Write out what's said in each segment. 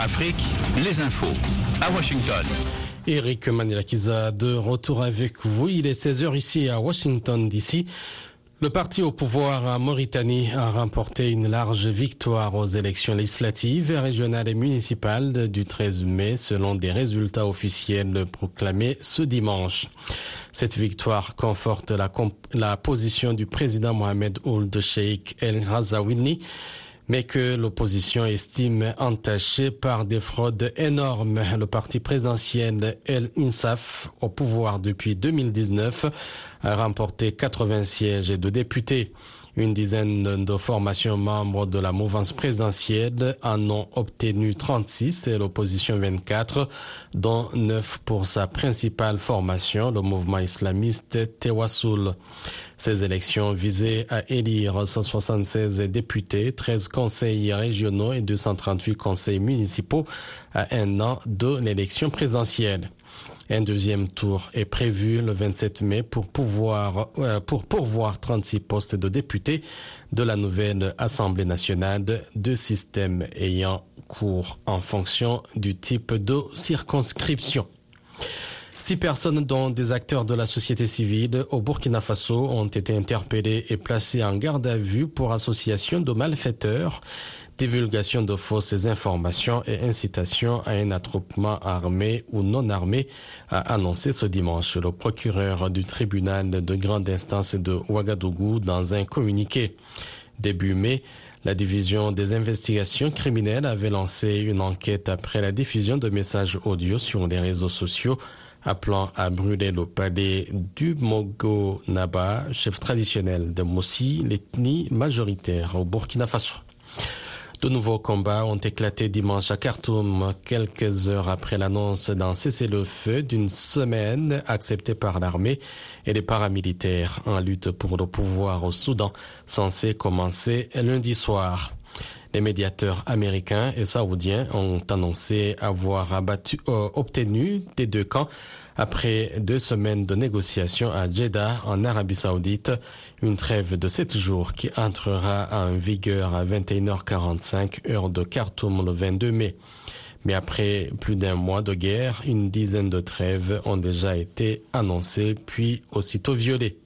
Afrique, les infos à Washington. Eric Manilakiza de retour avec vous. Il est 16h ici à Washington DC. Le parti au pouvoir à Mauritanie a remporté une large victoire aux élections législatives, régionales et municipales du 13 mai selon des résultats officiels proclamés ce dimanche. Cette victoire conforte la, la position du président Mohamed Ould Sheikh El Razawini mais que l'opposition estime entachée par des fraudes énormes. Le parti présidentiel El Insaf, au pouvoir depuis 2019, a remporté 80 sièges de députés. Une dizaine de formations membres de la mouvance présidentielle en ont obtenu 36 et l'opposition 24, dont 9 pour sa principale formation, le mouvement islamiste Tewassul. Ces élections visaient à élire 176 députés, 13 conseils régionaux et 238 conseils municipaux à un an de l'élection présidentielle. Un deuxième tour est prévu le 27 mai pour pouvoir, euh, pour pourvoir 36 postes de députés de la nouvelle Assemblée nationale, deux systèmes ayant cours en fonction du type de circonscription. Six personnes, dont des acteurs de la société civile au Burkina Faso, ont été interpellées et placées en garde à vue pour association de malfaiteurs divulgation de fausses informations et incitation à un attroupement armé ou non armé, a annoncé ce dimanche le procureur du tribunal de grande instance de Ouagadougou dans un communiqué. Début mai, la division des investigations criminelles avait lancé une enquête après la diffusion de messages audio sur les réseaux sociaux appelant à brûler le palais du Mogo Naba, chef traditionnel de Moussi, l'ethnie majoritaire au Burkina Faso. De nouveaux combats ont éclaté dimanche à Khartoum, quelques heures après l'annonce d'un cessez-le-feu d'une semaine accepté par l'armée et les paramilitaires en lutte pour le pouvoir au Soudan, censé commencer lundi soir. Les médiateurs américains et saoudiens ont annoncé avoir abattu, euh, obtenu des deux camps après deux semaines de négociations à Jeddah, en Arabie Saoudite, une trêve de sept jours qui entrera en vigueur à 21h45 heure de Khartoum le 22 mai. Mais après plus d'un mois de guerre, une dizaine de trêves ont déjà été annoncées puis aussitôt violées.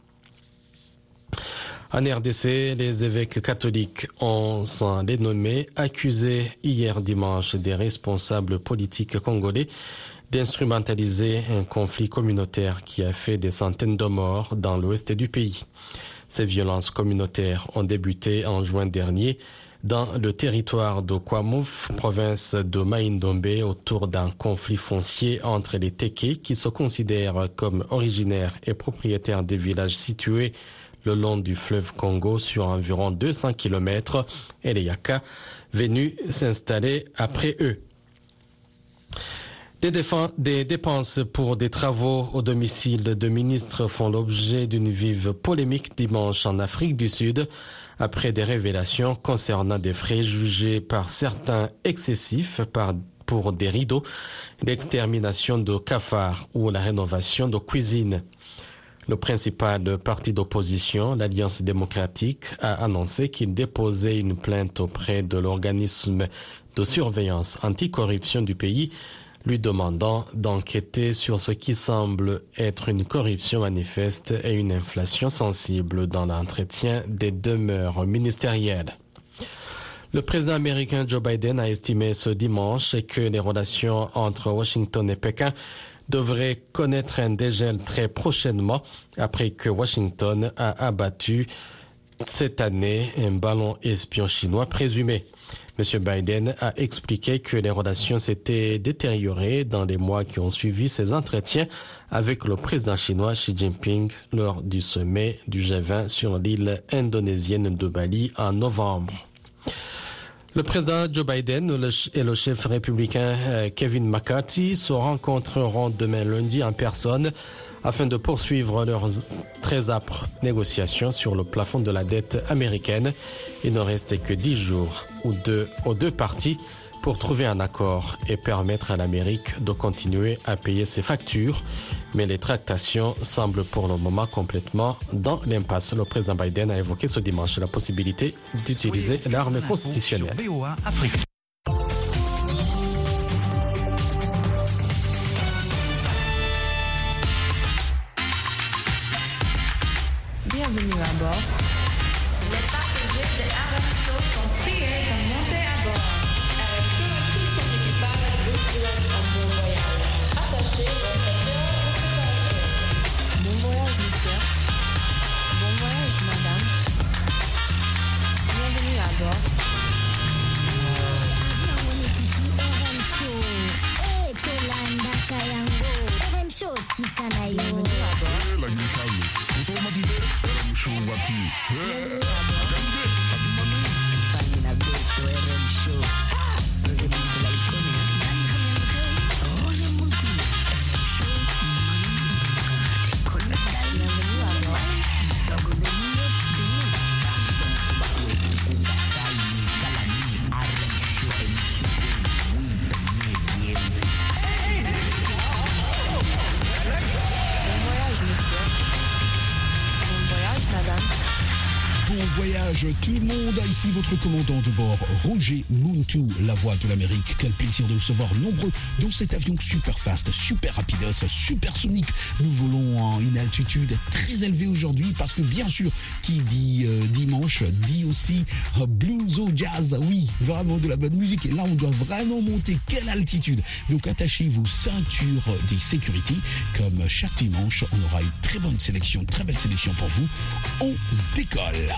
En RDC, les évêques catholiques ont, sans les nommer, accusé hier dimanche des responsables politiques congolais d'instrumentaliser un conflit communautaire qui a fait des centaines de morts dans l'ouest du pays. Ces violences communautaires ont débuté en juin dernier dans le territoire de Kwamouf, province de Maïndombe, autour d'un conflit foncier entre les Teke, qui se considèrent comme originaires et propriétaires des villages situés le long du fleuve Congo sur environ 200 km, et les Yaka, venus s'installer après eux. Des, dépenses pour des travaux au domicile de ministres font l'objet d'une vive polémique dimanche en Afrique du Sud après des révélations concernant des frais jugés par certains excessifs pour des rideaux, l'extermination de cafards ou la rénovation de cuisines. Le principal parti d'opposition, l'Alliance démocratique, a annoncé qu'il déposait une plainte auprès de l'organisme de surveillance anticorruption du pays lui demandant d'enquêter sur ce qui semble être une corruption manifeste et une inflation sensible dans l'entretien des demeures ministérielles. Le président américain Joe Biden a estimé ce dimanche que les relations entre Washington et Pékin devraient connaître un dégel très prochainement après que Washington a abattu cette année un ballon espion chinois présumé. M. Biden a expliqué que les relations s'étaient détériorées dans les mois qui ont suivi ses entretiens avec le président chinois Xi Jinping lors du sommet du G20 sur l'île indonésienne de Bali en novembre. Le président Joe Biden et le chef républicain euh, Kevin McCarthy se rencontreront demain lundi en personne afin de poursuivre leurs très âpres négociations sur le plafond de la dette américaine. Il ne restait que dix jours ou deux aux deux parties pour trouver un accord et permettre à l'Amérique de continuer à payer ses factures. Mais les tractations semblent pour le moment complètement dans l'impasse. Le président Biden a évoqué ce dimanche la possibilité d'utiliser l'arme constitutionnelle. quita na yo Show. Ici votre commandant de bord, Roger Muntu, la voix de l'Amérique. Quel plaisir de recevoir nombreux dans cet avion super fast, super rapidos, super sonique. Nous volons en une altitude très élevée aujourd'hui parce que bien sûr, qui dit euh, dimanche dit aussi euh, blues au jazz. Oui, vraiment de la bonne musique. Et là, on doit vraiment monter. Quelle altitude Donc attachez vos ceintures des sécurités. Comme chaque dimanche, on aura une très bonne sélection, très belle sélection pour vous. On décolle.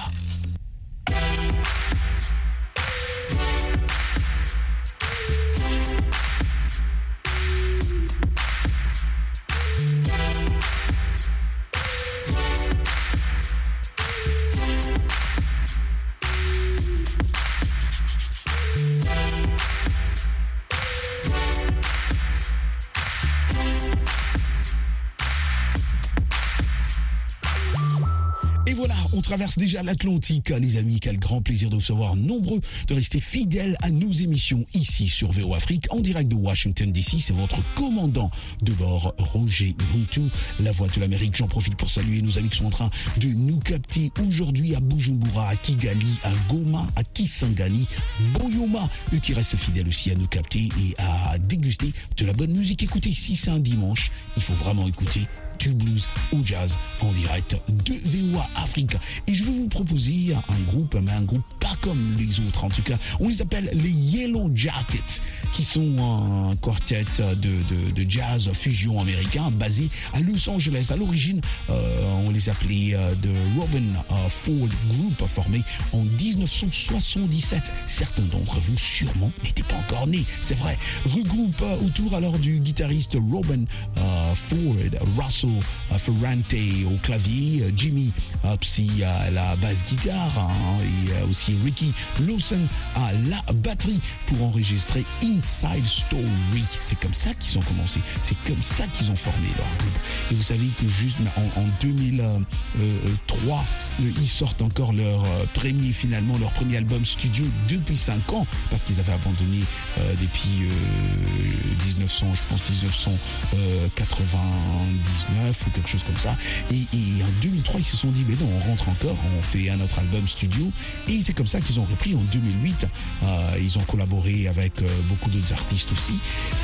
Traverse déjà l'Atlantique, les amis. Quel grand plaisir de vous savoir nombreux, de rester fidèles à nos émissions ici sur VO Afrique, en direct de Washington DC. C'est votre commandant de bord, Roger Muntu, la voix de l'Amérique. J'en profite pour saluer nos amis qui sont en train de nous capter aujourd'hui à Bujumbura, à Kigali, à Goma, à Kisangani, Boyoma, eux qui restent fidèles aussi à nous capter et à déguster de la bonne musique. Écoutez, si c'est un dimanche, il faut vraiment écouter du blues au jazz en direct de VOA Afrique. Et je vais vous proposer un groupe, mais un groupe pas comme les autres en tout cas. On les appelle les Yellow Jackets, qui sont un quartet de, de, jazz fusion américain basé à Los Angeles. À l'origine, euh, on les appelait euh, de Robin euh, Ford Group, formé en 1977. Certains d'entre vous sûrement n'étaient pas encore nés, c'est vrai. Regroupe autour alors du guitariste Robin Ford, Russell Ferrante au clavier, euh, Jimmy Psy à la basse guitare hein, et euh, aussi Ricky Lawson à la batterie pour enregistrer Inside Story. C'est comme ça qu'ils ont commencé, c'est comme ça qu'ils ont formé leur groupe. Et vous savez que juste en, 2003, ils sortent encore leur euh, premier, finalement, leur premier album studio depuis 5 ans parce qu'ils avaient abandonné depuis 1900, je pense 1999 ou quelque chose comme ça. Et, en 2003, ils se sont dit, mais non, on rentre encore, on fait un autre album studio. Et c'est comme ça qu'ils ont repris en 2008. Euh, ils ont collaboré avec euh, beaucoup d'autres artistes aussi.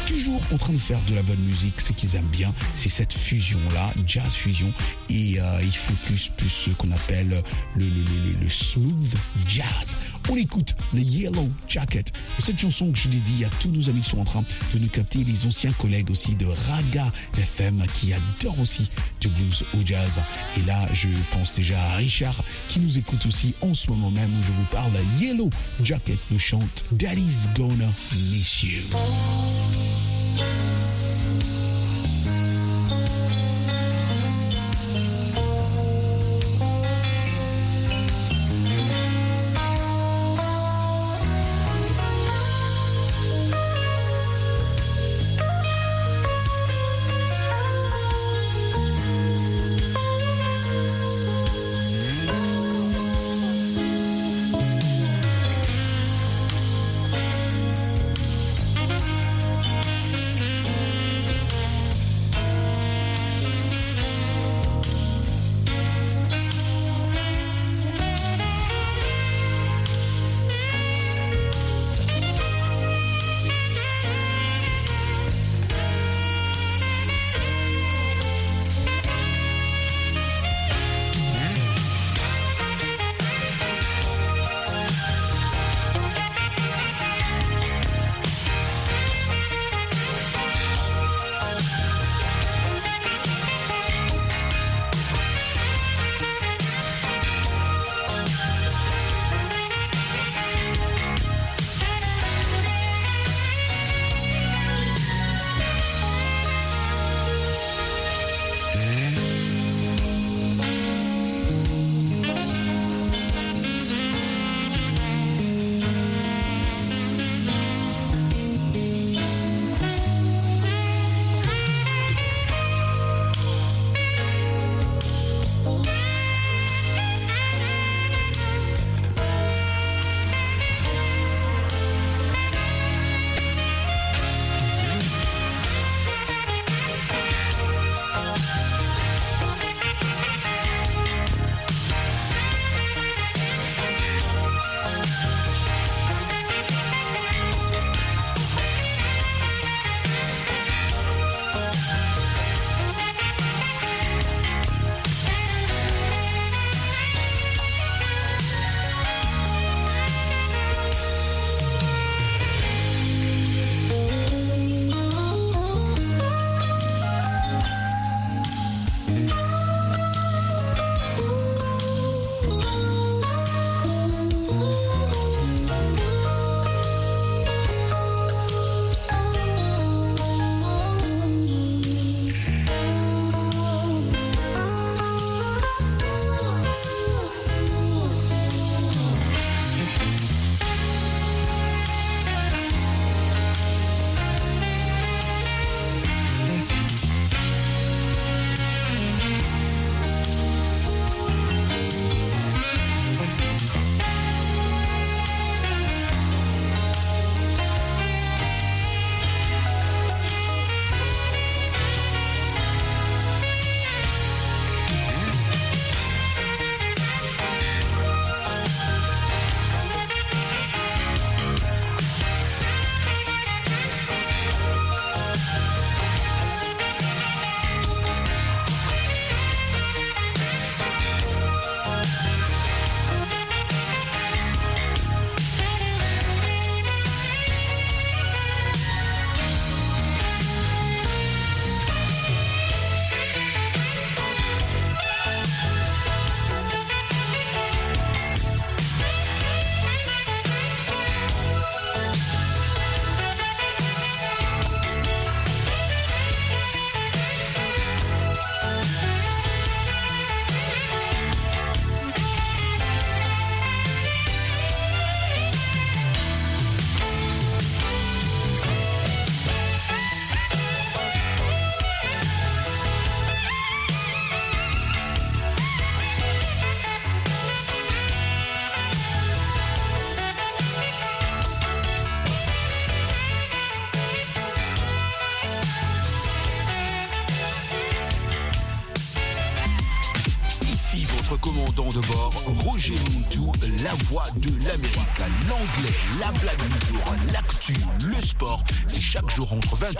Toujours en train de faire de la bonne musique. Ce qu'ils aiment bien, c'est cette fusion-là, jazz fusion. Et euh, il faut plus, plus ce qu'on appelle le, le, smooth jazz. On écoute les Yellow Jacket. Cette chanson que je dédie à tous nos amis qui sont en train de nous capter, les anciens collègues aussi de Raga FM qui adorent aussi du blues au jazz. Et là, je pense déjà à Richard qui nous écoute aussi en ce moment même où je vous parle. Yellow Jacket nous chante Daddy's Gonna Miss You.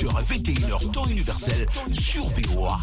20h et 21h, temps universel, sur VOA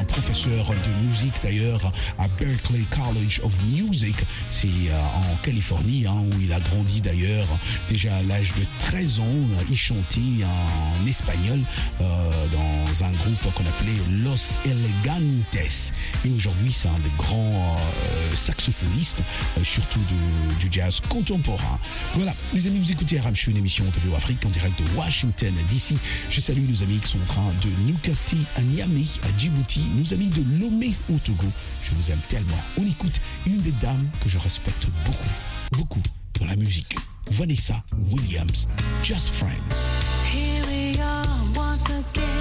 Un professeur de musique d'ailleurs à Berklee College of Music. C'est euh, en Californie hein, où il a grandi d'ailleurs. Déjà à l'âge de 13 ans, il chantait en espagnol euh, dans un groupe qu'on appelait Los Elegantes. Et aujourd'hui, c'est un des grands euh, saxophonistes, euh, surtout du jazz contemporain. Voilà, les amis, vous écoutez Aramchou, une émission de Afrique en direct de Washington DC. Je salue nos amis qui sont en train de capter à Niamey, à Djibouti, nos amis de Lomé au Togo. Je vous aime tellement. On écoute une des dames que je respecte beaucoup, beaucoup dans la musique. Vanessa Williams, Just Friends. Here we are once again.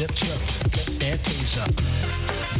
dip trip, get that taser.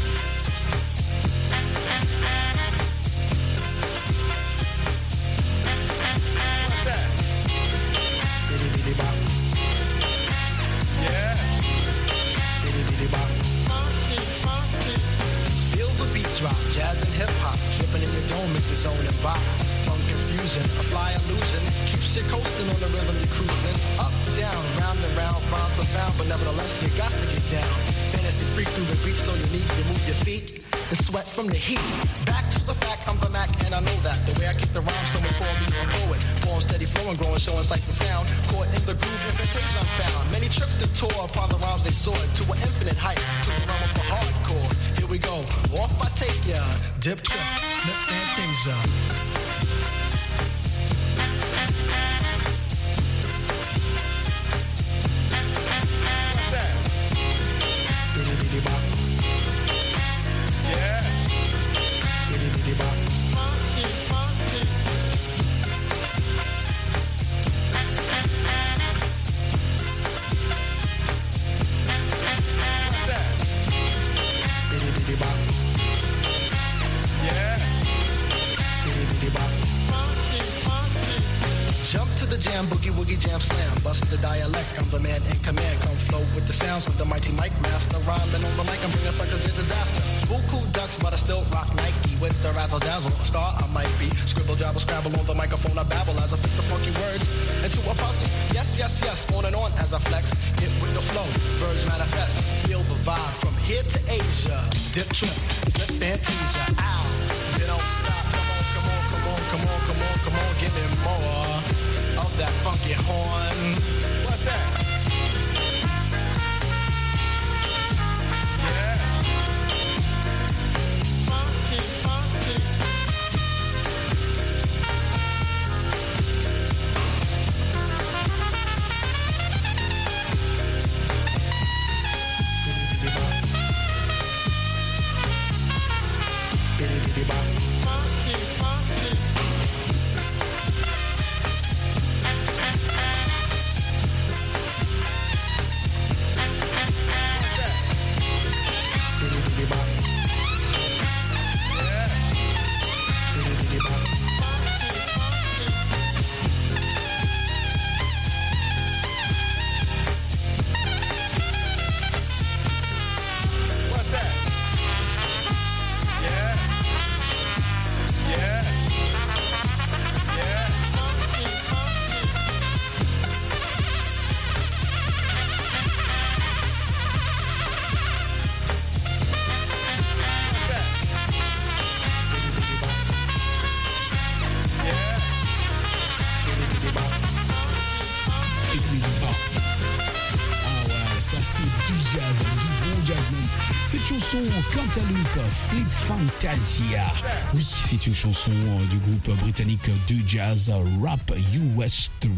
Oui, c'est une chanson euh, du groupe britannique de jazz Rap US 3.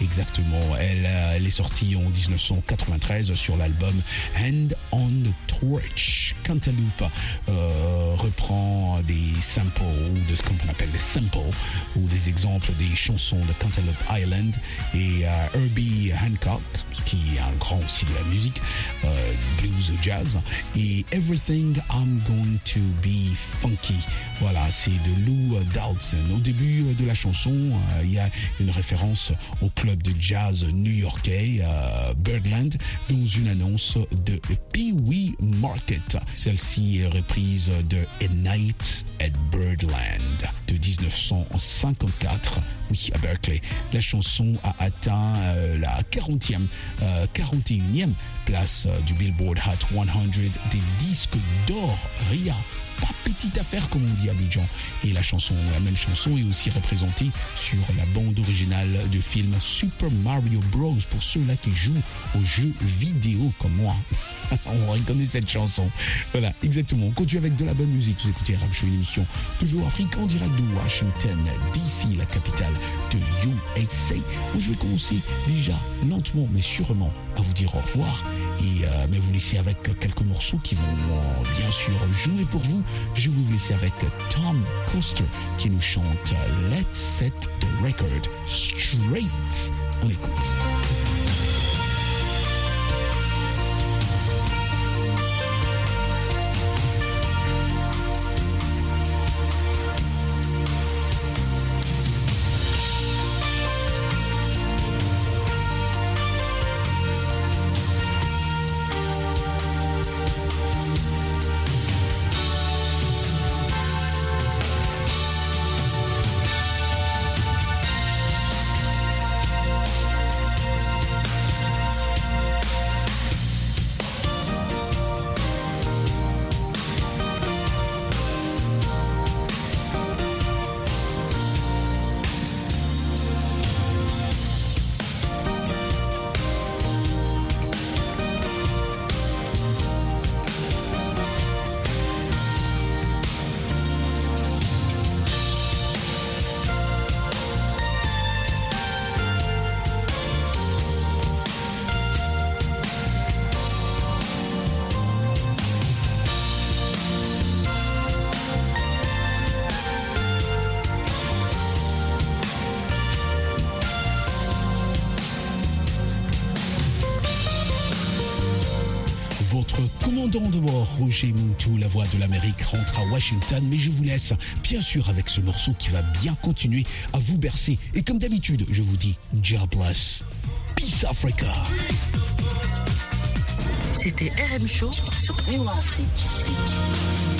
Exactement, elle, euh, elle est sortie en 1993 sur l'album Hand on the Torch. Cantaloupe euh, reprend des samples, ou de ce qu'on appelle des samples, ou des exemples des chansons de Cantaloupe Island et Herbie Hancock, qui est un grand aussi de la musique, jazz, et Everything I'm Going to Be Funky. Voilà, c'est de Lou Dowdson. Au début de la chanson, euh, il y a une référence au club de jazz new-yorkais euh, Birdland dans une annonce de Pee Wee Market. Celle-ci est reprise de A Night at Birdland de 1954, oui, à Berkeley. La chanson a atteint euh, la 40e, euh, 41e place euh, du Billboard Hot 100 des disques d'or. Ria, pas petite affaire comme on dit à Abidjan. Et la chanson, la même chanson est aussi représentée sur la bande originale du film Super Mario Bros. Pour ceux-là qui jouent aux jeux vidéo comme moi. on reconnaît cette chanson. Voilà, exactement. On continue avec de la bonne musique. Vous écoutez Rap Show, une émission de Afrique en direct de Washington, D.C., la capitale de USA. Où je vais commencer déjà lentement mais sûrement à vous dire au revoir. Et euh, mais vous laisser avec quelques morceaux qui vont euh, bien sûr jouer pour vous. Je vais vous laisser avec Tom Coster qui nous chante Let's Set the Record Straight. On écoute. Roger Muntu, la voix de l'Amérique, rentre à Washington, mais je vous laisse bien sûr avec ce morceau qui va bien continuer à vous bercer. Et comme d'habitude, je vous dis, God bless. Peace Africa. C'était RM Show sur Afrique.